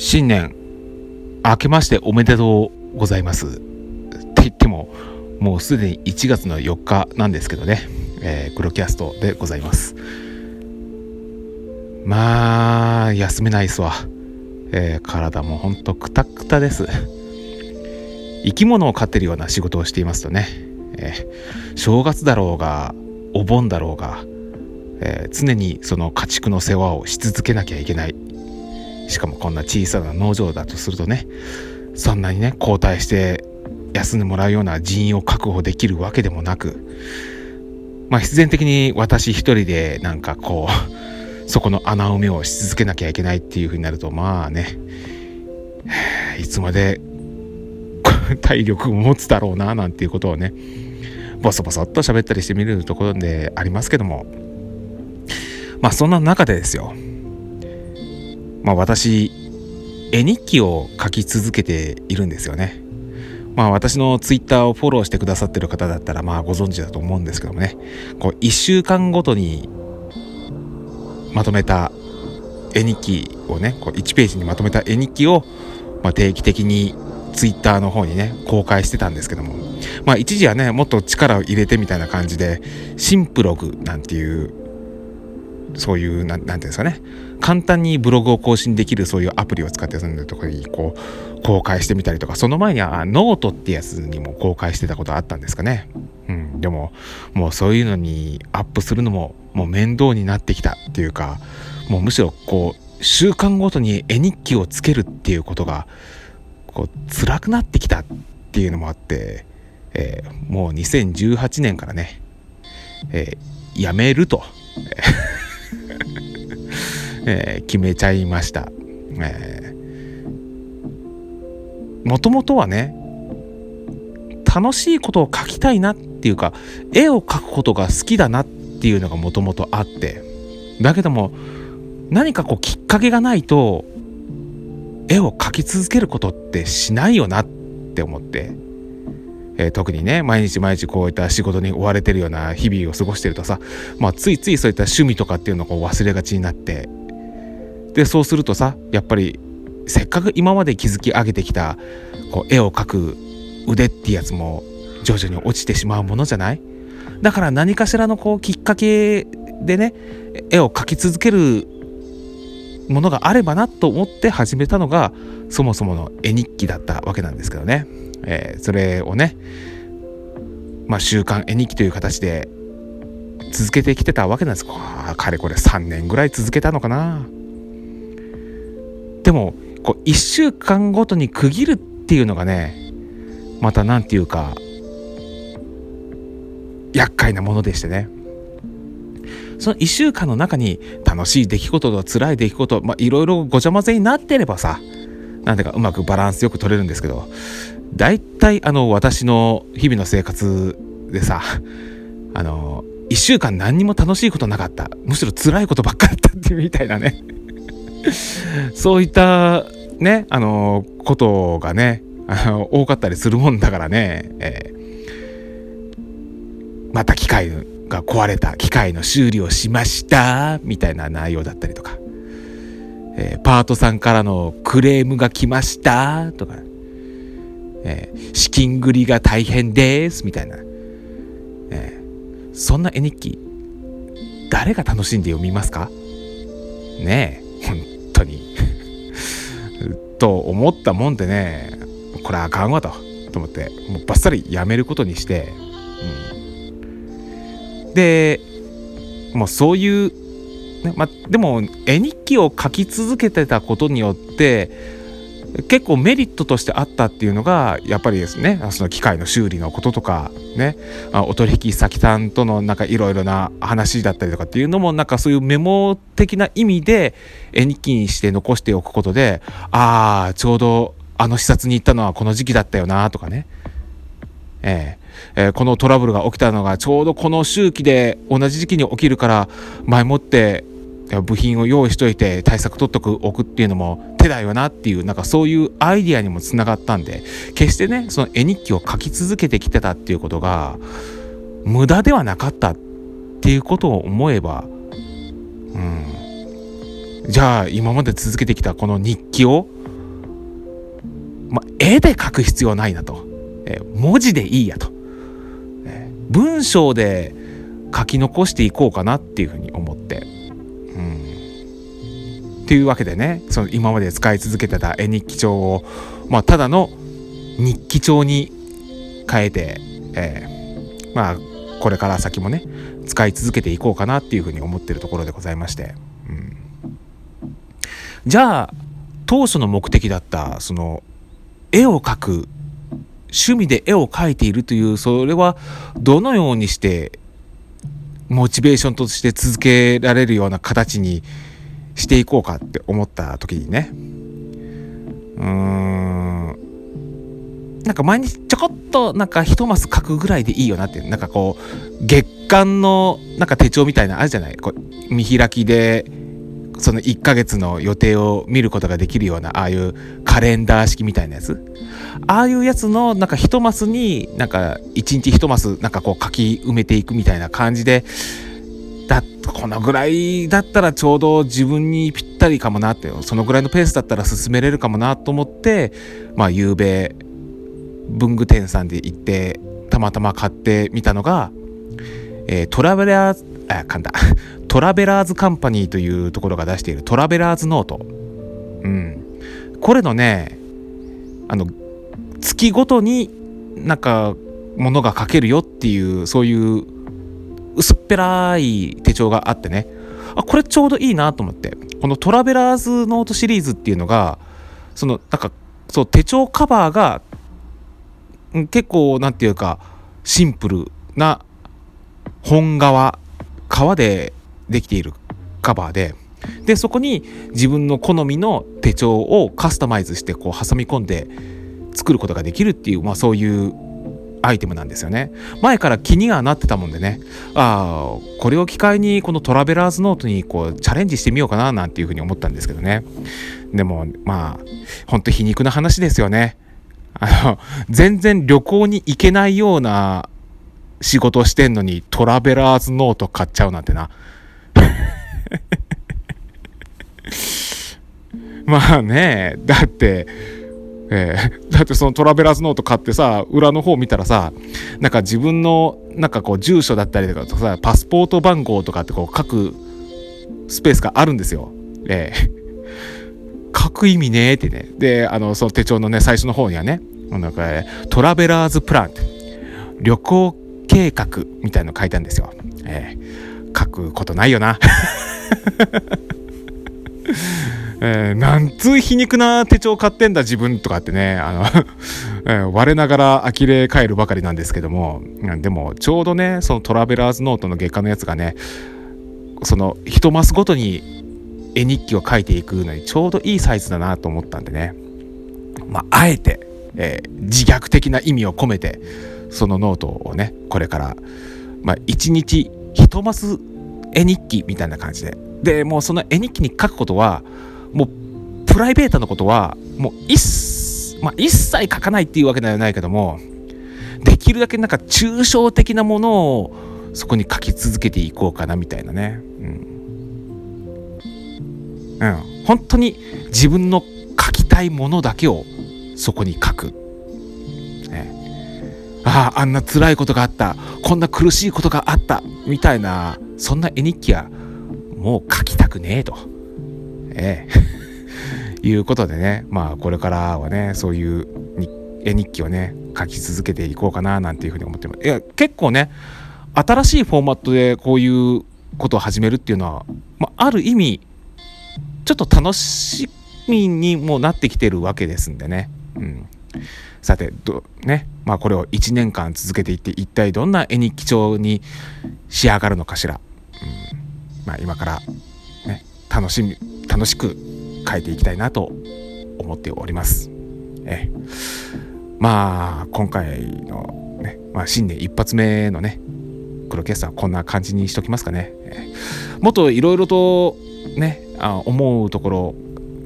新年明けましておめでとうございます。って言ってももうすでに1月の4日なんですけどね、えー、黒キャストでございます。まあ休めないっすわ、えー、体もほんとくたくたです。生き物を飼ってるような仕事をしていますとね、えー、正月だろうがお盆だろうが、えー、常にその家畜の世話をし続けなきゃいけない。しかもこんな小さな農場だとするとねそんなにね交代して休んでもらうような人員を確保できるわけでもなくまあ必然的に私一人でなんかこう そこの穴埋めをし続けなきゃいけないっていうふうになるとまあねいつまで 体力を持つだろうななんていうことをねボソボソっと喋ったりしてみるところでありますけどもまあそんな中でですよまあ、私絵日記を書き続けているんですよね。まあ私のツイッターをフォローしてくださってる方だったらまあご存知だと思うんですけどもね。こう1週間ごとにまとめた絵日記をねこう1ページにまとめた絵日記を、ま、定期的にツイッターの方にね公開してたんですけども。まあ一時はねもっと力を入れてみたいな感じでシンプログなんていうそういう何て言うんですかね。簡単にブログを更新できるそういうアプリを使ってそんなとこにこう公開してみたりとかその前にはノートってやつにも公開してたことあったんですかね、うん、でももうそういうのにアップするのももう面倒になってきたっていうかもうむしろこう週間ごとに絵日記をつけるっていうことがこう辛くなってきたっていうのもあって、えー、もう2018年からね、えー、やめると。えー、決めちゃいました。えもともとはね楽しいことを書きたいなっていうか絵を描くことが好きだなっていうのがもともとあってだけども何かこうきっかけがないと絵を描き続けることってしないよなって思って、えー、特にね毎日毎日こういった仕事に追われてるような日々を過ごしてるとさ、まあ、ついついそういった趣味とかっていうのを忘れがちになってでそうするとさやっぱりせっかく今まで築き上げてきたこう絵を描く腕ってやつも徐々に落ちてしまうものじゃない？だから何かしらのこうきっかけでね絵を描き続けるものがあればなと思って始めたのがそもそもの絵日記だったわけなんですけどね、えー、それをねまあ週刊絵日記という形で続けてきてたわけなんです。かれこれ3年ぐらい続けたのかな。でもこう1週間ごとに区切るっていうのがねまた何て言うか厄介なものでしてね。その1週間の中に楽しい出来事と辛い出来事まあいろいろごちゃ混ぜになってればさなんていうかうまくバランスよく取れるんですけど大体あの私の日々の生活でさあの1週間何にも楽しいことなかった。むしろ辛いことばっかだったってみたいなね。そういったね、あのことがね、あの多かったりするもんだからね、えー、また機械が壊れた、機械の修理をしました、みたいな内容だったりとか、えー、パートさんからのクレームが来ました、とか、えー、資金繰りが大変です、みたいな、えー、そんな絵日記、誰が楽しんで読みますか？ねえ、と思ったもんでねこれあかんわとと思ってもうバッサリやめることにして、うん、でもうそういう、ねまでも絵日記を書き続けてたことによって結構メリットとしてあったっていうのがやっぱりですねその機械の修理のこととかねお取引先さんとのなんかいろいろな話だったりとかっていうのもなんかそういうメモ的な意味で絵日記にして残しておくことでああちょうどあの視察に行ったのはこの時期だったよなとかね。えー、えー、このトラブルが起きたのがちょうどこの周期で同じ時期に起きるから前もって部品を用意しといて対策取っとくおくっていうのも手だよなっていうなんかそういうアイディアにもつながったんで決してねその絵日記を書き続けてきてたっていうことが無駄ではなかったっていうことを思えばうん。じゃあ今まで続けてきたこの日記をま絵で書く必要ないなと、え、文字でいいやと、え、文章で書き残していこうかなっていうふうに思、っていうわけでねその今まで使い続けてた絵日記帳を、まあ、ただの日記帳に変えて、えー、まあこれから先もね使い続けていこうかなっていうふうに思ってるところでございまして、うん、じゃあ当初の目的だったその絵を描く趣味で絵を描いているというそれはどのようにしてモチベーションとして続けられるような形にしていこうかって思った時にね。うーん。なんか毎日ちょこっとなんか一マス書くぐらいでいいよなって。なんかこう月間のなんか手帳みたいなあるじゃない？こう見開きでその1ヶ月の予定を見ることができるようなああいうカレンダー式みたいなやつ？ああいうやつのなんか一マスになんか一日一マスなんかこう書き埋めていくみたいな感じでだこのぐらいだったらちょうど自分にぴったりかもなってそのぐらいのペースだったら進めれるかもなと思ってまあ夕べ文具店さんで行ってたまたま買ってみたのが、えー、トラベラーズあ噛んだ。トラベラーズカンパニーというところが出しているトラベラーズノート。うん。これのねあの月ごとになんかものが書けるよっていうそういう薄っぺらい手帳があってね。あこれちょうどいいなと思って。このトラベラーズノートシリーズっていうのがそのなんかそう手帳カバーが結構なんていうかシンプルな本革革でできているカバーで。でそこに自分の好みの手帳をカスタマイズしてこう挟み込んで作ることができるっていう、まあ、そういうアイテムなんですよね。前から気にはなってたもんでね。ああこれを機会にこのトラベラーズノートにこうチャレンジしてみようかななんていうふうに思ったんですけどね。でもまあほんと皮肉な話ですよね。あの全然旅行に行けないような仕事してんのにトラベラーズノート買っちゃうなんてな。まあねだってえー、だってそのトラベラーズノート買ってさ裏の方見たらさなんか自分のなんかこう住所だったりとかさパスポート番号とかってこう書くスペースがあるんですよ。えー、書く意味ねってねであのその手帳のね最初の方にはねなんかトラベラーズプラン旅行計画みたいの書いたんですよ。えー、書くことないよな。えー、なんつう皮肉な手帳買ってんだ自分とかってねあの えー、我ながら呆れ返るばかりなんですけどもでもちょうどねそのトラベラーズノートの月間のやつがねその一マスごとに絵日記を書いていくのにちょうどいいサイズだなと思ったんでねまあえて、えー、自虐的な意味を込めてそのノートをねこれからまあ一日一マス絵日記みたいな感じで。でもうその絵日記に書くことはもうプライベートなことはもう一,、まあ、一切書かないっていうわけではないけどもできるだけなんか抽象的なものをそこに書き続けていこうかなみたいなね。うん。うん。本当に自分の書きたいものだけをそこに書く。ね、ああ、あんな辛いことがあった。こんな苦しいことがあった。みたいな、そんな絵日記はもう書きたくねえと。ええ。いうことでね、まあこれからはね、そういう絵日記をね、書き続けていこうかななんていうふうに思ってます。いや、結構ね、新しいフォーマットでこういうことを始めるっていうのは、まあ、ある意味、ちょっと楽しみにもなってきてるわけですんでね。うん。さて、どね、まあこれを1年間続けていって、一体どんな絵日記帳に仕上がるのかしら。うん、まあ今から、楽しみ、楽しく書いていきたいなと思っております。えまあ今回のね、まあ、新年一発目のね黒キャスターはこんな感じにしときますかね。えもっといろいろとねあ思うところ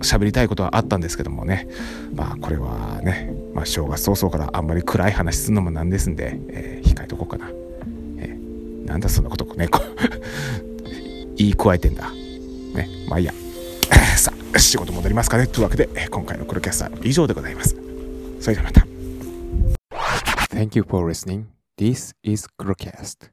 喋りたいことはあったんですけどもねまあこれはね、まあ、正月早々からあんまり暗い話するのもなんですんで、えー、控えとこうかな。えー、なんだそんなことね 言い加えてんだ。ねまあいいや。さあ仕事戻りますかねというわけで今回のクロキャスター以上でございます。それではまた Thank you for listening. This is Crowcast.